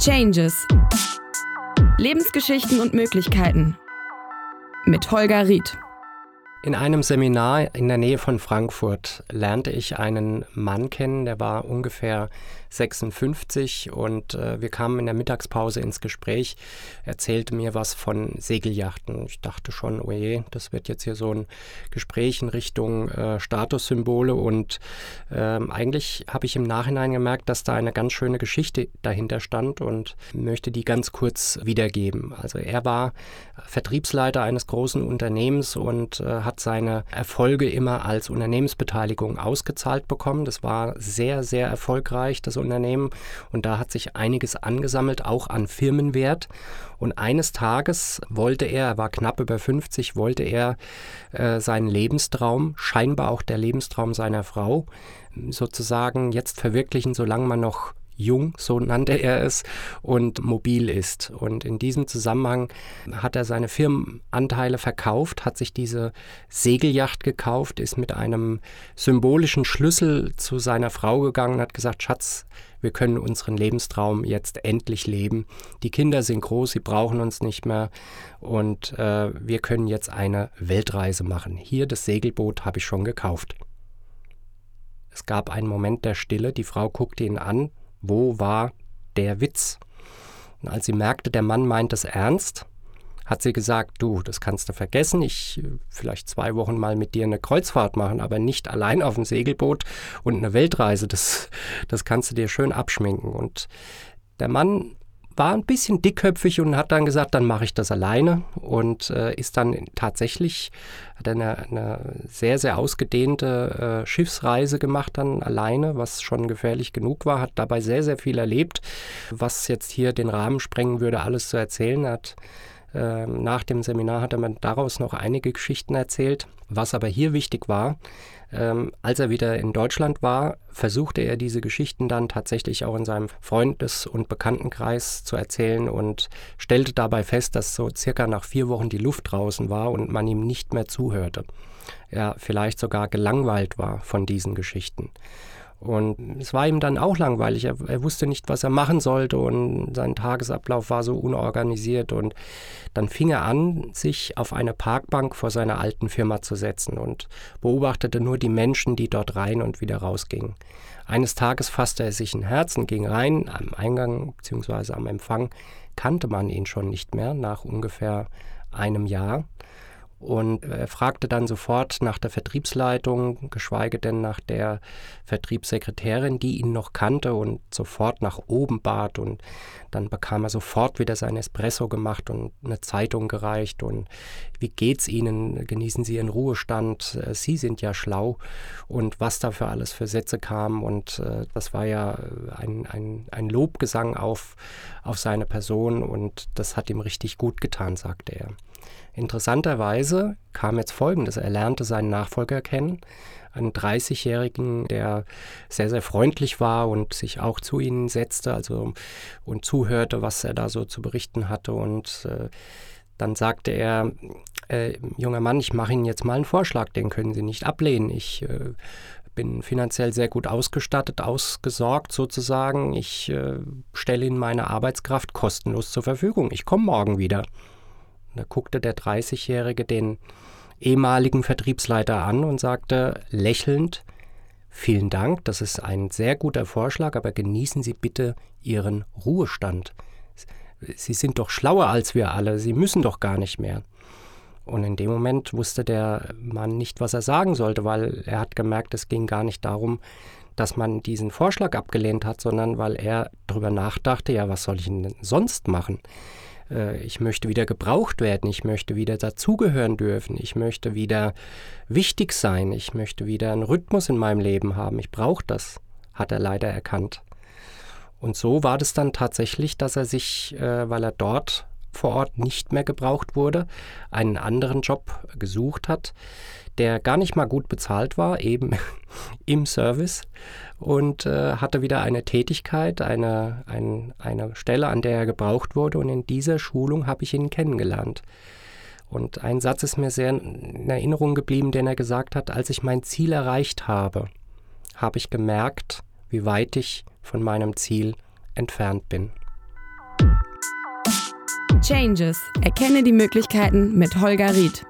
Changes. Lebensgeschichten und Möglichkeiten. Mit Holger Ried. In einem Seminar in der Nähe von Frankfurt lernte ich einen Mann kennen, der war ungefähr 56 und äh, wir kamen in der Mittagspause ins Gespräch. Er erzählte mir was von Segeljachten. Ich dachte schon, oh das wird jetzt hier so ein Gespräch in Richtung äh, Statussymbole und äh, eigentlich habe ich im Nachhinein gemerkt, dass da eine ganz schöne Geschichte dahinter stand und möchte die ganz kurz wiedergeben. Also er war Vertriebsleiter eines großen Unternehmens und hat hat seine Erfolge immer als Unternehmensbeteiligung ausgezahlt bekommen. Das war sehr, sehr erfolgreich, das Unternehmen. Und da hat sich einiges angesammelt, auch an Firmenwert. Und eines Tages wollte er, er war knapp über 50, wollte er äh, seinen Lebenstraum, scheinbar auch der Lebenstraum seiner Frau, sozusagen jetzt verwirklichen, solange man noch jung, so nannte er es, und mobil ist. Und in diesem Zusammenhang hat er seine Firmenanteile verkauft, hat sich diese Segelyacht gekauft, ist mit einem symbolischen Schlüssel zu seiner Frau gegangen, hat gesagt, Schatz, wir können unseren Lebenstraum jetzt endlich leben. Die Kinder sind groß, sie brauchen uns nicht mehr und äh, wir können jetzt eine Weltreise machen. Hier das Segelboot habe ich schon gekauft. Es gab einen Moment der Stille, die Frau guckte ihn an, wo war der Witz? Und als sie merkte, der Mann meint es ernst, hat sie gesagt, du, das kannst du vergessen, ich äh, vielleicht zwei Wochen mal mit dir eine Kreuzfahrt machen, aber nicht allein auf dem Segelboot und eine Weltreise, das, das kannst du dir schön abschminken. Und der Mann war ein bisschen dickköpfig und hat dann gesagt, dann mache ich das alleine und äh, ist dann tatsächlich, hat eine, eine sehr, sehr ausgedehnte äh, Schiffsreise gemacht dann alleine, was schon gefährlich genug war, hat dabei sehr, sehr viel erlebt, was jetzt hier den Rahmen sprengen würde, alles zu erzählen. hat nach dem Seminar hat er mir daraus noch einige Geschichten erzählt. Was aber hier wichtig war, ähm, als er wieder in Deutschland war, versuchte er diese Geschichten dann tatsächlich auch in seinem Freundes- und Bekanntenkreis zu erzählen und stellte dabei fest, dass so circa nach vier Wochen die Luft draußen war und man ihm nicht mehr zuhörte. Er vielleicht sogar gelangweilt war von diesen Geschichten. Und es war ihm dann auch langweilig. Er, er, wusste nicht, was er machen sollte und sein Tagesablauf war so unorganisiert. Und dann fing er an, sich auf eine Parkbank vor seiner alten Firma zu setzen und beobachtete nur die Menschen, die dort rein und wieder rausgingen. Eines Tages fasste er sich ein Herz und ging rein. Am Eingang bzw. am Empfang kannte man ihn schon nicht mehr nach ungefähr einem Jahr. Und er fragte dann sofort nach der Vertriebsleitung, geschweige denn nach der Vertriebssekretärin, die ihn noch kannte und sofort nach oben bat. Und dann bekam er sofort wieder sein Espresso gemacht und eine Zeitung gereicht. Und wie geht's Ihnen? Genießen Sie Ihren Ruhestand? Sie sind ja schlau. Und was da für alles für Sätze kamen. Und äh, das war ja ein, ein, ein Lobgesang auf, auf seine Person. Und das hat ihm richtig gut getan, sagte er. Interessanterweise kam jetzt Folgendes. Er lernte seinen Nachfolger kennen, einen 30-Jährigen, der sehr, sehr freundlich war und sich auch zu ihnen setzte also, und zuhörte, was er da so zu berichten hatte. Und äh, dann sagte er, äh, junger Mann, ich mache Ihnen jetzt mal einen Vorschlag, den können Sie nicht ablehnen. Ich äh, bin finanziell sehr gut ausgestattet, ausgesorgt sozusagen. Ich äh, stelle Ihnen meine Arbeitskraft kostenlos zur Verfügung. Ich komme morgen wieder. Da guckte der 30-Jährige den ehemaligen Vertriebsleiter an und sagte lächelnd, Vielen Dank, das ist ein sehr guter Vorschlag, aber genießen Sie bitte Ihren Ruhestand. Sie sind doch schlauer als wir alle, Sie müssen doch gar nicht mehr. Und in dem Moment wusste der Mann nicht, was er sagen sollte, weil er hat gemerkt, es ging gar nicht darum, dass man diesen Vorschlag abgelehnt hat, sondern weil er darüber nachdachte, ja, was soll ich denn sonst machen? Äh, ich möchte wieder gebraucht werden, ich möchte wieder dazugehören dürfen, ich möchte wieder wichtig sein, ich möchte wieder einen Rhythmus in meinem Leben haben, ich brauche das, hat er leider erkannt. Und so war das dann tatsächlich, dass er sich, äh, weil er dort vor Ort nicht mehr gebraucht wurde, einen anderen Job gesucht hat, der gar nicht mal gut bezahlt war, eben im Service und äh, hatte wieder eine Tätigkeit, eine, ein, eine Stelle, an der er gebraucht wurde und in dieser Schulung habe ich ihn kennengelernt. Und ein Satz ist mir sehr in Erinnerung geblieben, den er gesagt hat, als ich mein Ziel erreicht habe, habe ich gemerkt, wie weit ich von meinem Ziel entfernt bin. Changes. Erkenne die Möglichkeiten mit Holger Ried.